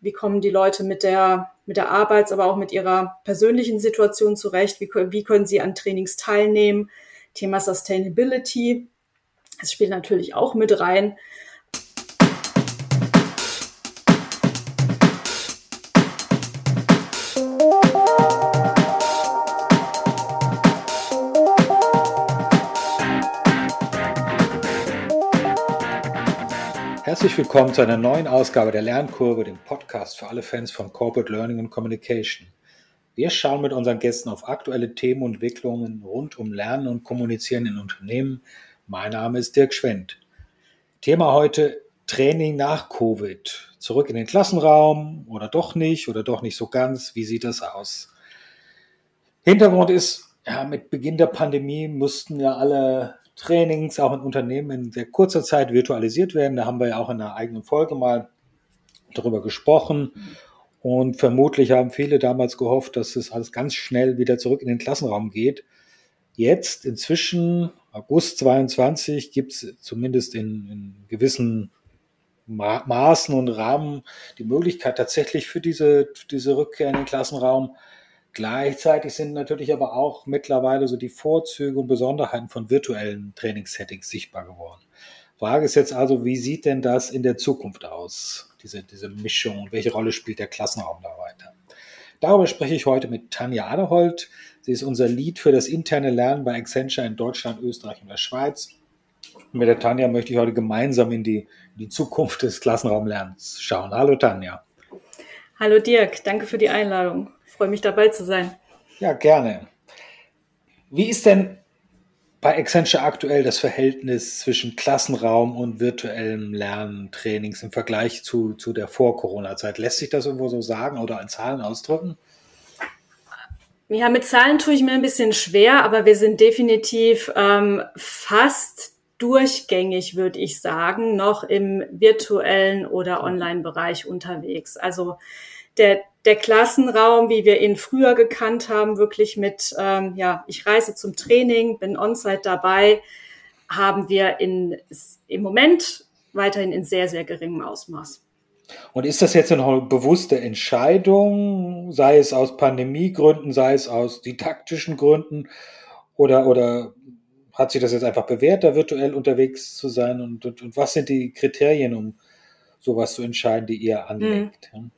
wie kommen die Leute mit der, mit der Arbeits-, aber auch mit ihrer persönlichen Situation zurecht, wie, wie können sie an Trainings teilnehmen, Thema Sustainability, das spielt natürlich auch mit rein. Herzlich willkommen zu einer neuen Ausgabe der Lernkurve, dem Podcast für alle Fans von Corporate Learning und Communication. Wir schauen mit unseren Gästen auf aktuelle Themen und Entwicklungen rund um Lernen und Kommunizieren in Unternehmen. Mein Name ist Dirk Schwendt. Thema heute Training nach Covid. Zurück in den Klassenraum oder doch nicht oder doch nicht so ganz. Wie sieht das aus? Hintergrund ist, ja, mit Beginn der Pandemie mussten ja alle Trainings auch in Unternehmen in sehr kurzer Zeit virtualisiert werden. Da haben wir ja auch in einer eigenen Folge mal darüber gesprochen. Und vermutlich haben viele damals gehofft, dass es alles ganz schnell wieder zurück in den Klassenraum geht. Jetzt, inzwischen, August 22, gibt es zumindest in, in gewissen Ma Maßen und Rahmen die Möglichkeit tatsächlich für diese, für diese Rückkehr in den Klassenraum Gleichzeitig sind natürlich aber auch mittlerweile so die Vorzüge und Besonderheiten von virtuellen Trainingssettings sichtbar geworden. Frage ist jetzt also, wie sieht denn das in der Zukunft aus, diese, diese Mischung und welche Rolle spielt der Klassenraum da weiter? Darüber spreche ich heute mit Tanja Aderholt. Sie ist unser Lead für das interne Lernen bei Accenture in Deutschland, Österreich und der Schweiz. Mit der Tanja möchte ich heute gemeinsam in die, in die Zukunft des Klassenraumlernens schauen. Hallo Tanja. Hallo Dirk, danke für die Einladung freue mich dabei zu sein. Ja, gerne. Wie ist denn bei Accenture aktuell das Verhältnis zwischen Klassenraum und virtuellem Lernen, Trainings im Vergleich zu, zu der Vor-Corona-Zeit? Lässt sich das irgendwo so sagen oder in Zahlen ausdrücken? Ja, mit Zahlen tue ich mir ein bisschen schwer, aber wir sind definitiv ähm, fast durchgängig, würde ich sagen, noch im virtuellen oder Online-Bereich unterwegs. Also der, der Klassenraum, wie wir ihn früher gekannt haben, wirklich mit, ähm, ja, ich reise zum Training, bin on-site dabei, haben wir in, im Moment weiterhin in sehr, sehr geringem Ausmaß. Und ist das jetzt eine bewusste Entscheidung, sei es aus Pandemiegründen, sei es aus didaktischen Gründen, oder, oder hat sich das jetzt einfach bewährt, da virtuell unterwegs zu sein? Und, und, und was sind die Kriterien, um sowas zu entscheiden, die ihr anlegt? Mhm.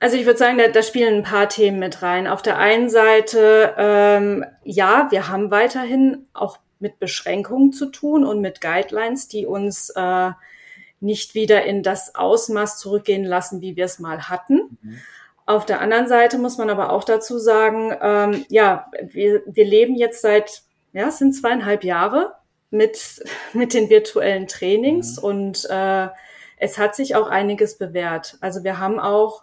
Also ich würde sagen, da, da spielen ein paar Themen mit rein. Auf der einen Seite, ähm, ja, wir haben weiterhin auch mit Beschränkungen zu tun und mit Guidelines, die uns äh, nicht wieder in das Ausmaß zurückgehen lassen, wie wir es mal hatten. Mhm. Auf der anderen Seite muss man aber auch dazu sagen, ähm, ja, wir, wir leben jetzt seit, ja, es sind zweieinhalb Jahre mit, mit den virtuellen Trainings mhm. und äh, es hat sich auch einiges bewährt. Also wir haben auch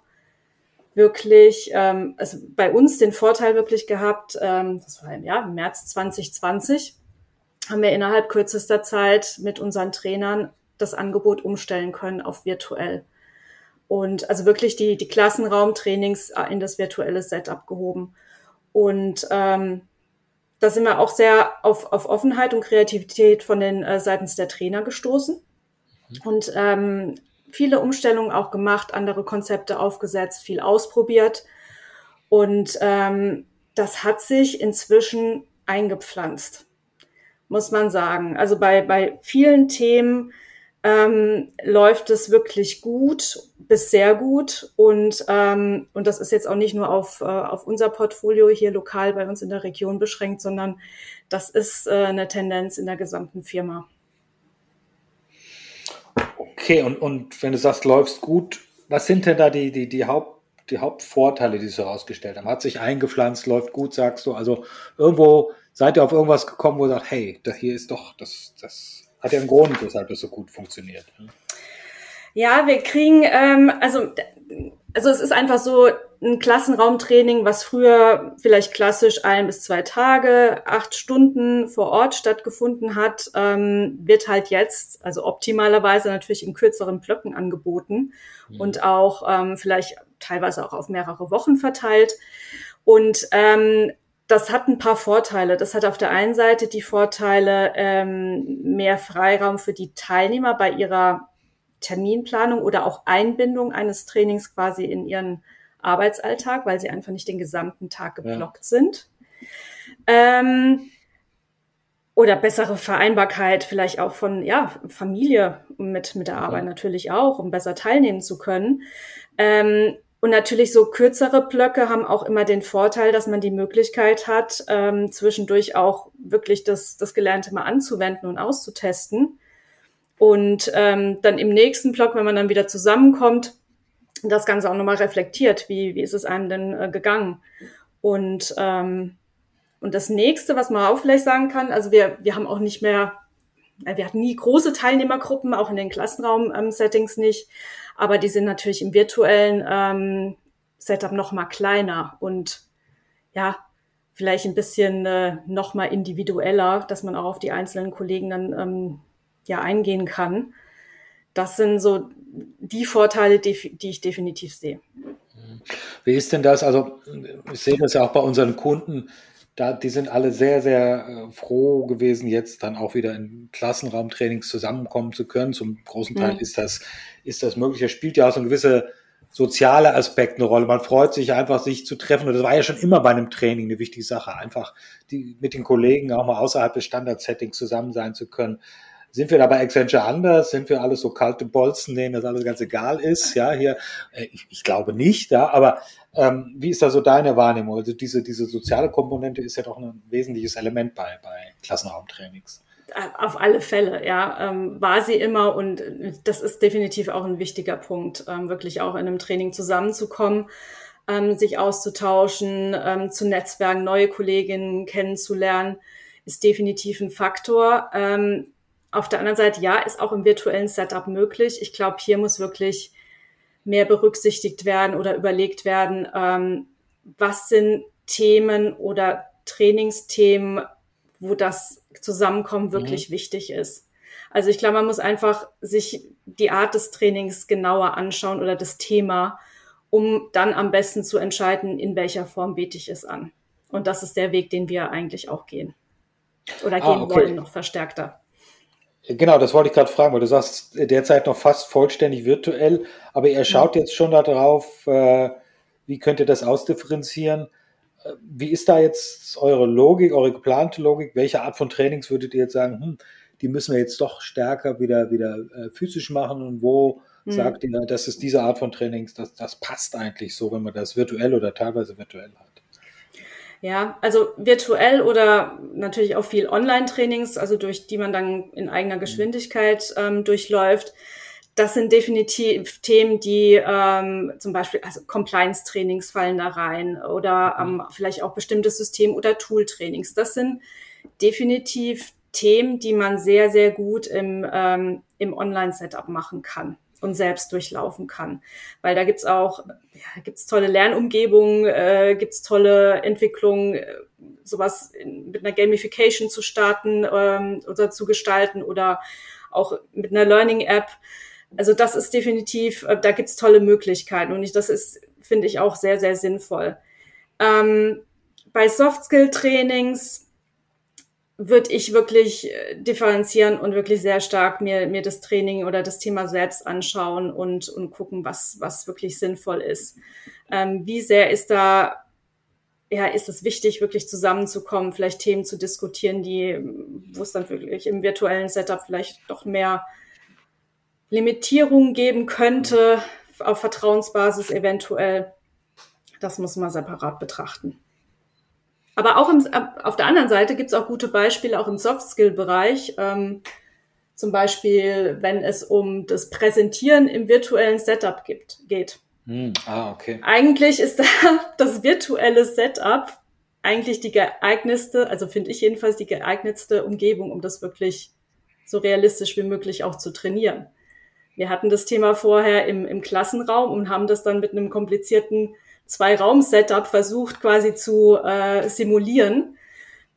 wirklich, ähm, also bei uns den Vorteil wirklich gehabt, ähm, das war im, ja, im März 2020, haben wir innerhalb kürzester Zeit mit unseren Trainern das Angebot umstellen können auf virtuell. Und also wirklich die, die Klassenraumtrainings in das virtuelle Setup gehoben. Und ähm, da sind wir auch sehr auf, auf Offenheit und Kreativität von den äh, seitens der Trainer gestoßen. Mhm. Und ähm, viele Umstellungen auch gemacht, andere Konzepte aufgesetzt, viel ausprobiert. Und ähm, das hat sich inzwischen eingepflanzt, muss man sagen. Also bei, bei vielen Themen ähm, läuft es wirklich gut bis sehr gut. Und, ähm, und das ist jetzt auch nicht nur auf, äh, auf unser Portfolio hier lokal bei uns in der Region beschränkt, sondern das ist äh, eine Tendenz in der gesamten Firma. Okay, und, und wenn du sagst, läufst gut, was sind denn da die, die, die, Haupt, die Hauptvorteile, die sie herausgestellt haben? Hat sich eingepflanzt, läuft gut, sagst du? Also irgendwo seid ihr auf irgendwas gekommen, wo ihr sagt, hey, das hier ist doch, das, das hat ja einen Grund, weshalb das so gut funktioniert. Ja, wir kriegen, ähm, also, also es ist einfach so, ein Klassenraumtraining, was früher vielleicht klassisch ein bis zwei Tage, acht Stunden vor Ort stattgefunden hat, ähm, wird halt jetzt, also optimalerweise natürlich in kürzeren Blöcken angeboten mhm. und auch ähm, vielleicht teilweise auch auf mehrere Wochen verteilt. Und ähm, das hat ein paar Vorteile. Das hat auf der einen Seite die Vorteile, ähm, mehr Freiraum für die Teilnehmer bei ihrer Terminplanung oder auch Einbindung eines Trainings quasi in ihren Arbeitsalltag, weil sie einfach nicht den gesamten Tag geblockt ja. sind. Ähm, oder bessere Vereinbarkeit vielleicht auch von ja, Familie mit, mit der Arbeit natürlich auch, um besser teilnehmen zu können. Ähm, und natürlich so kürzere Blöcke haben auch immer den Vorteil, dass man die Möglichkeit hat, ähm, zwischendurch auch wirklich das, das Gelernte mal anzuwenden und auszutesten. Und ähm, dann im nächsten Block, wenn man dann wieder zusammenkommt, das Ganze auch nochmal reflektiert. Wie, wie ist es einem denn äh, gegangen? Und, ähm, und das nächste, was man auch vielleicht sagen kann, also wir, wir haben auch nicht mehr, wir hatten nie große Teilnehmergruppen, auch in den Klassenraum-Settings nicht. Aber die sind natürlich im virtuellen ähm, Setup noch mal kleiner und ja, vielleicht ein bisschen äh, noch mal individueller, dass man auch auf die einzelnen Kollegen dann ähm, ja eingehen kann. Das sind so die Vorteile, die, die ich definitiv sehe. Wie ist denn das? Also, ich sehe das ja auch bei unseren Kunden. Da, die sind alle sehr, sehr äh, froh gewesen, jetzt dann auch wieder in Klassenraumtrainings zusammenkommen zu können. Zum großen Teil mhm. ist das ist das möglich. Es spielt ja auch so ein gewisser soziale Aspekt eine Rolle. Man freut sich einfach, sich zu treffen. Und das war ja schon immer bei einem Training eine wichtige Sache. Einfach die, mit den Kollegen auch mal außerhalb des Standard-Settings zusammen sein zu können. Sind wir da bei Accenture anders? Sind wir alles so kalte Bolzen, denen das alles ganz egal ist? Ja, hier, äh, ich, ich glaube nicht, ja, aber ähm, wie ist da so deine Wahrnehmung? Also diese, diese soziale Komponente ist ja doch ein wesentliches Element bei, bei Klassenraumtrainings. Auf alle Fälle, ja, ähm, war sie immer und das ist definitiv auch ein wichtiger Punkt, ähm, wirklich auch in einem Training zusammenzukommen, ähm, sich auszutauschen, ähm, zu Netzwerken, neue Kolleginnen kennenzulernen, ist definitiv ein Faktor. Ähm, auf der anderen Seite, ja, ist auch im virtuellen Setup möglich. Ich glaube, hier muss wirklich mehr berücksichtigt werden oder überlegt werden, ähm, was sind Themen oder Trainingsthemen, wo das Zusammenkommen wirklich mhm. wichtig ist. Also ich glaube, man muss einfach sich die Art des Trainings genauer anschauen oder das Thema, um dann am besten zu entscheiden, in welcher Form bete ich es an. Und das ist der Weg, den wir eigentlich auch gehen. Oder ah, gehen okay. wollen, noch verstärkter. Genau, das wollte ich gerade fragen, weil du sagst derzeit noch fast vollständig virtuell, aber ihr schaut jetzt schon darauf, äh, wie könnt ihr das ausdifferenzieren? Wie ist da jetzt eure Logik, eure geplante Logik? Welche Art von Trainings würdet ihr jetzt sagen, hm, die müssen wir jetzt doch stärker wieder, wieder äh, physisch machen? Und wo hm. sagt ihr, das ist diese Art von Trainings, das, das passt eigentlich so, wenn man das virtuell oder teilweise virtuell hat? Ja, also virtuell oder natürlich auch viel Online-Trainings, also durch die man dann in eigener hm. Geschwindigkeit ähm, durchläuft das sind definitiv Themen, die ähm, zum Beispiel, also Compliance-Trainings fallen da rein oder mhm. ähm, vielleicht auch bestimmte System- oder Tool-Trainings. Das sind definitiv Themen, die man sehr, sehr gut im, ähm, im Online-Setup machen kann und selbst durchlaufen kann. Weil da gibt's auch, ja, gibt's tolle Lernumgebungen, äh, gibt's tolle Entwicklungen, äh, sowas in, mit einer Gamification zu starten ähm, oder zu gestalten oder auch mit einer Learning-App also das ist definitiv, äh, da gibt's tolle Möglichkeiten und ich, das ist, finde ich, auch sehr, sehr sinnvoll. Ähm, bei Soft-Skill-Trainings würde ich wirklich äh, differenzieren und wirklich sehr stark mir, mir das Training oder das Thema selbst anschauen und, und gucken, was, was wirklich sinnvoll ist. Ähm, wie sehr ist da, ja, ist es wichtig, wirklich zusammenzukommen, vielleicht Themen zu diskutieren, die, wo es dann wirklich im virtuellen Setup vielleicht doch mehr Limitierungen geben könnte, auf Vertrauensbasis eventuell. Das muss man separat betrachten. Aber auch im, auf der anderen Seite gibt es auch gute Beispiele, auch im Soft-Skill-Bereich. Ähm, zum Beispiel, wenn es um das Präsentieren im virtuellen Setup gibt, geht. Hm, ah, okay. Eigentlich ist da das virtuelle Setup eigentlich die geeignetste, also finde ich jedenfalls die geeignetste Umgebung, um das wirklich so realistisch wie möglich auch zu trainieren. Wir hatten das Thema vorher im, im Klassenraum und haben das dann mit einem komplizierten Zwei-Raum-Setup versucht quasi zu äh, simulieren.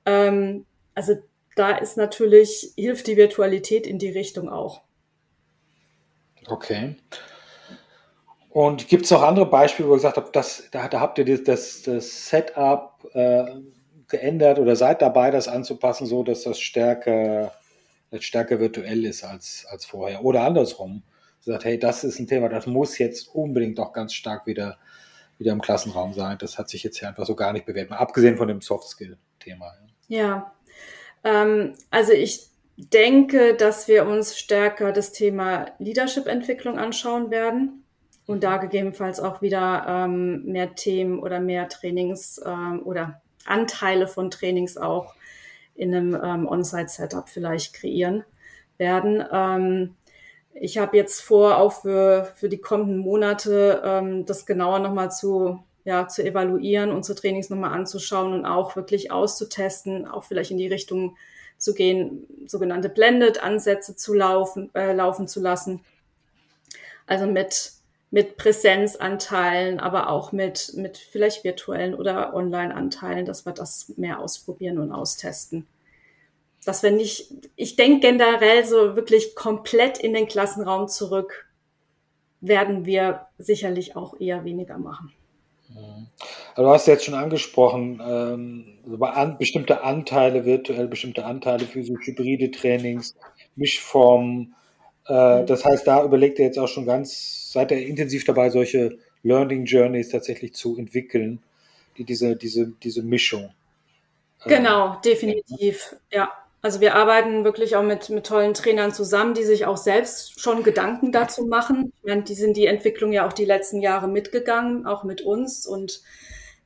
Ähm, also da ist natürlich, hilft die Virtualität in die Richtung auch. Okay. Und gibt es noch andere Beispiele, wo ihr gesagt habt, das, da, da habt ihr das, das Setup äh, geändert oder seid dabei, das anzupassen, so dass das stärker stärker virtuell ist als, als vorher. Oder andersrum. gesagt, hey, das ist ein Thema, das muss jetzt unbedingt doch ganz stark wieder, wieder im Klassenraum sein. Das hat sich jetzt hier einfach so gar nicht bewährt, mal abgesehen von dem Soft-Skill-Thema. Ja, ähm, also ich denke, dass wir uns stärker das Thema Leadership-Entwicklung anschauen werden und da gegebenenfalls auch wieder ähm, mehr Themen oder mehr Trainings ähm, oder Anteile von Trainings auch in einem ähm, On-Site-Setup vielleicht kreieren werden. Ähm, ich habe jetzt vor, auch für, für die kommenden Monate ähm, das genauer nochmal zu, ja, zu evaluieren, unsere Trainings nochmal anzuschauen und auch wirklich auszutesten, auch vielleicht in die Richtung zu gehen, sogenannte Blended-Ansätze zu laufen, äh, laufen zu lassen. Also mit, mit Präsenzanteilen, aber auch mit, mit vielleicht virtuellen oder Online-Anteilen, dass wir das mehr ausprobieren und austesten dass wir nicht, ich denke generell so wirklich komplett in den Klassenraum zurück, werden wir sicherlich auch eher weniger machen. Also du hast jetzt schon angesprochen, ähm, an, bestimmte Anteile, virtuell bestimmte Anteile, physisch hybride Trainings, Mischformen. Äh, mhm. Das heißt, da überlegt ihr jetzt auch schon ganz, seid ihr intensiv dabei, solche Learning Journeys tatsächlich zu entwickeln, die diese, diese, diese Mischung. Äh, genau, definitiv, ja. Also wir arbeiten wirklich auch mit, mit tollen Trainern zusammen, die sich auch selbst schon Gedanken dazu machen. Ich meine, die sind die Entwicklung ja auch die letzten Jahre mitgegangen, auch mit uns und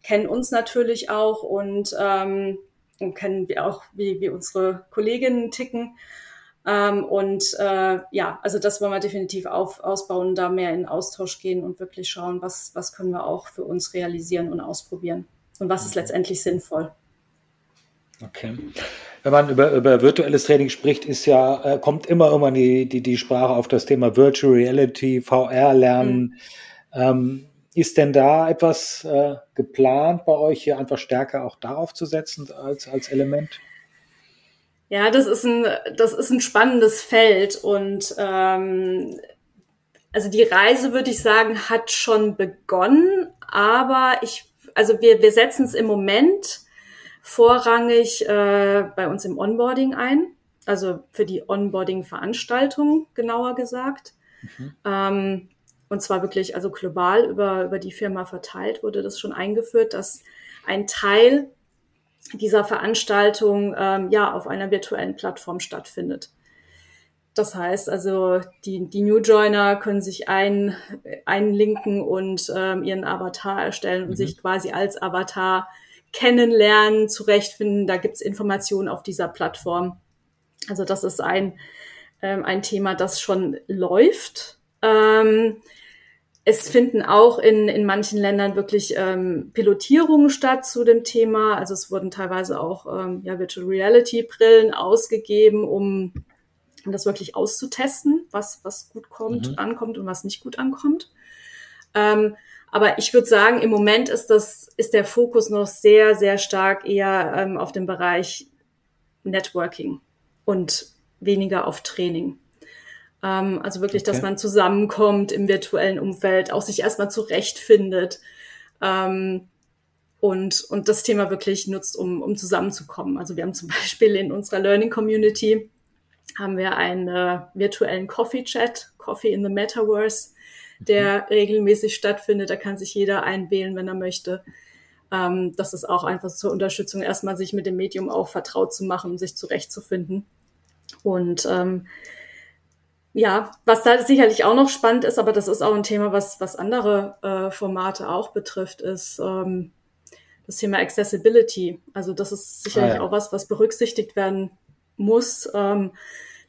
kennen uns natürlich auch und, ähm, und kennen wir auch, wie, wie unsere Kolleginnen ticken. Ähm, und äh, ja, also das wollen wir definitiv auf, ausbauen, da mehr in Austausch gehen und wirklich schauen, was, was können wir auch für uns realisieren und ausprobieren und was ist mhm. letztendlich sinnvoll. Okay wenn man über, über virtuelles Training spricht, ist ja, äh, kommt immer immer die, die, die Sprache auf das Thema Virtual Reality, VR-Lernen. Mhm. Ähm, ist denn da etwas äh, geplant bei euch hier einfach stärker auch darauf zu setzen als, als Element? Ja, das ist ein, das ist ein spannendes Feld und ähm, also die Reise, würde ich sagen, hat schon begonnen, aber ich, also wir, wir setzen es im Moment vorrangig äh, bei uns im Onboarding ein, also für die Onboarding-Veranstaltung genauer gesagt. Mhm. Ähm, und zwar wirklich, also global über, über die Firma verteilt wurde das schon eingeführt, dass ein Teil dieser Veranstaltung ähm, ja auf einer virtuellen Plattform stattfindet. Das heißt also, die, die New Joiner können sich ein, einlinken und ähm, ihren Avatar erstellen und mhm. sich quasi als Avatar kennenlernen, zurechtfinden. Da gibt's Informationen auf dieser Plattform. Also das ist ein, ähm, ein Thema, das schon läuft. Ähm, es finden auch in, in manchen Ländern wirklich ähm, Pilotierungen statt zu dem Thema. Also es wurden teilweise auch ähm, ja, Virtual Reality Brillen ausgegeben, um, um das wirklich auszutesten, was, was gut kommt, mhm. ankommt und was nicht gut ankommt. Ähm, aber ich würde sagen, im Moment ist das, ist der Fokus noch sehr, sehr stark eher ähm, auf dem Bereich Networking und weniger auf Training. Ähm, also wirklich, okay. dass man zusammenkommt im virtuellen Umfeld, auch sich erstmal zurechtfindet ähm, und, und das Thema wirklich nutzt, um, um zusammenzukommen. Also wir haben zum Beispiel in unserer Learning Community haben wir einen äh, virtuellen Coffee Chat, Coffee in the Metaverse, der mhm. regelmäßig stattfindet. Da kann sich jeder einwählen, wenn er möchte. Ähm, das ist auch einfach zur Unterstützung, erstmal sich mit dem Medium auch vertraut zu machen, um sich zurechtzufinden. Und ähm, ja, was da sicherlich auch noch spannend ist, aber das ist auch ein Thema, was, was andere äh, Formate auch betrifft, ist ähm, das Thema Accessibility. Also das ist sicherlich ah, ja. auch was, was berücksichtigt werden muss. Ähm,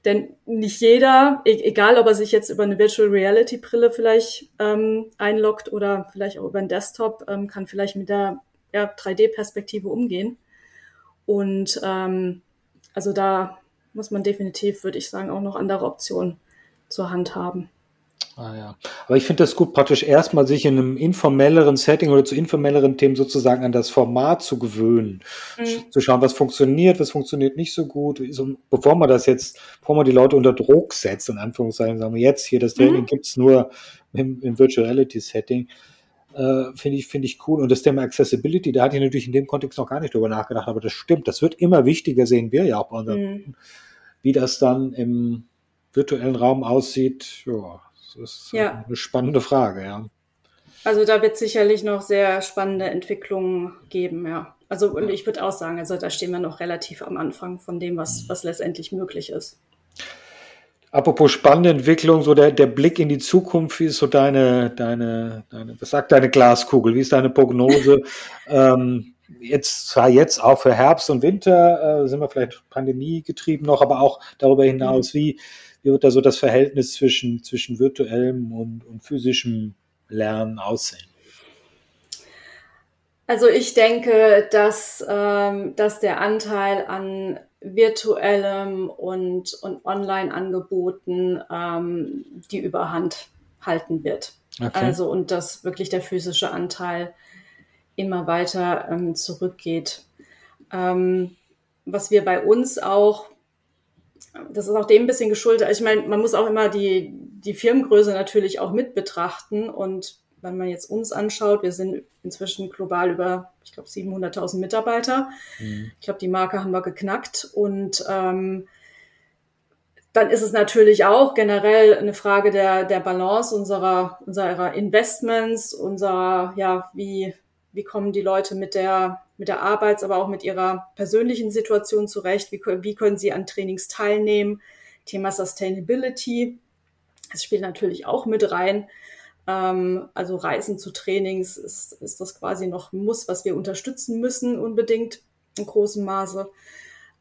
denn nicht jeder, e egal ob er sich jetzt über eine Virtual Reality Brille vielleicht ähm, einloggt oder vielleicht auch über einen Desktop, ähm, kann vielleicht mit der ja, 3D-Perspektive umgehen. Und ähm, also da muss man definitiv, würde ich sagen, auch noch andere Optionen zur Hand haben. Ah ja. Aber ich finde das gut, praktisch erstmal sich in einem informelleren Setting oder zu informelleren Themen sozusagen an das Format zu gewöhnen. Mhm. Zu schauen, was funktioniert, was funktioniert nicht so gut. So, bevor man das jetzt, bevor man die Leute unter Druck setzt, in Anführungszeichen, sagen wir jetzt hier, das Training mhm. gibt's nur im, im Virtual Reality Setting. Äh, finde ich, finde ich cool. Und das Thema Accessibility, da hatte ich natürlich in dem Kontext noch gar nicht drüber nachgedacht, aber das stimmt. Das wird immer wichtiger, sehen wir ja auch bei unseren, mhm. wie das dann im virtuellen Raum aussieht. Ja, Das ist ja. eine spannende Frage, ja. Also da wird sicherlich noch sehr spannende Entwicklungen geben, ja. Also und ich würde auch sagen, also da stehen wir noch relativ am Anfang von dem, was, was letztendlich möglich ist. Apropos spannende Entwicklung, so der, der Blick in die Zukunft, wie ist so deine, deine, deine, was sagt deine Glaskugel? Wie ist deine Prognose? ähm, jetzt zwar jetzt auch für Herbst und Winter äh, sind wir vielleicht Pandemie getrieben noch, aber auch darüber hinaus, mhm. wie, wie wird da so das Verhältnis zwischen, zwischen virtuellem und, und physischem Lernen aussehen? Also ich denke, dass, ähm, dass der Anteil an virtuellem und, und Online-Angeboten ähm, die Überhand halten wird. Okay. Also und dass wirklich der physische Anteil immer weiter ähm, zurückgeht. Ähm, was wir bei uns auch, das ist auch dem ein bisschen geschuldet, also ich meine, man muss auch immer die, die Firmengröße natürlich auch mit betrachten und wenn man jetzt uns anschaut, wir sind inzwischen global über, ich glaube, 700.000 Mitarbeiter. Mhm. Ich glaube, die Marke haben wir geknackt. Und ähm, dann ist es natürlich auch generell eine Frage der, der Balance unserer, unserer Investments, unserer, ja, wie, wie kommen die Leute mit der, mit der Arbeits-, aber auch mit ihrer persönlichen Situation zurecht? Wie, wie können sie an Trainings teilnehmen? Thema Sustainability. Das spielt natürlich auch mit rein. Ähm, also Reisen zu Trainings ist, ist das quasi noch ein Muss, was wir unterstützen müssen unbedingt in großem Maße.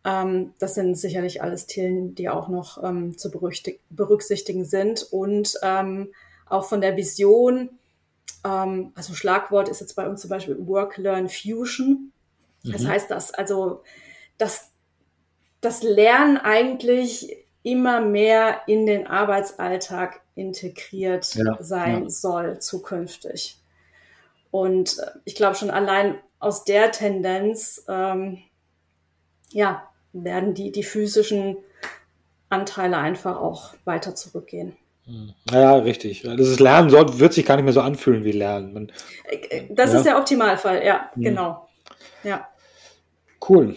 Ähm, das sind sicherlich alles Themen, die auch noch ähm, zu berücksichtigen sind. Und ähm, auch von der Vision, ähm, also Schlagwort ist jetzt bei uns zum Beispiel Work-Learn-Fusion. Das mhm. heißt, dass also dass das Lernen eigentlich immer mehr in den Arbeitsalltag integriert ja, sein ja. soll zukünftig. Und äh, ich glaube schon allein aus der Tendenz, ähm, ja, werden die, die physischen Anteile einfach auch weiter zurückgehen. Hm. Ja, richtig. Das ist Lernen soll, wird sich gar nicht mehr so anfühlen wie Lernen. Man, äh, äh, das ja. ist der Optimalfall, ja, mhm. genau. Ja. Cool.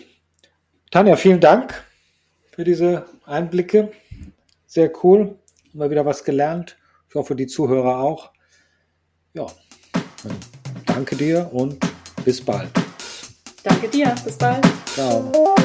Tanja, vielen Dank für diese Einblicke. Sehr cool. Mal wieder was gelernt. Ich hoffe, die Zuhörer auch. Ja, danke dir und bis bald. Danke dir. Bis bald. Ciao.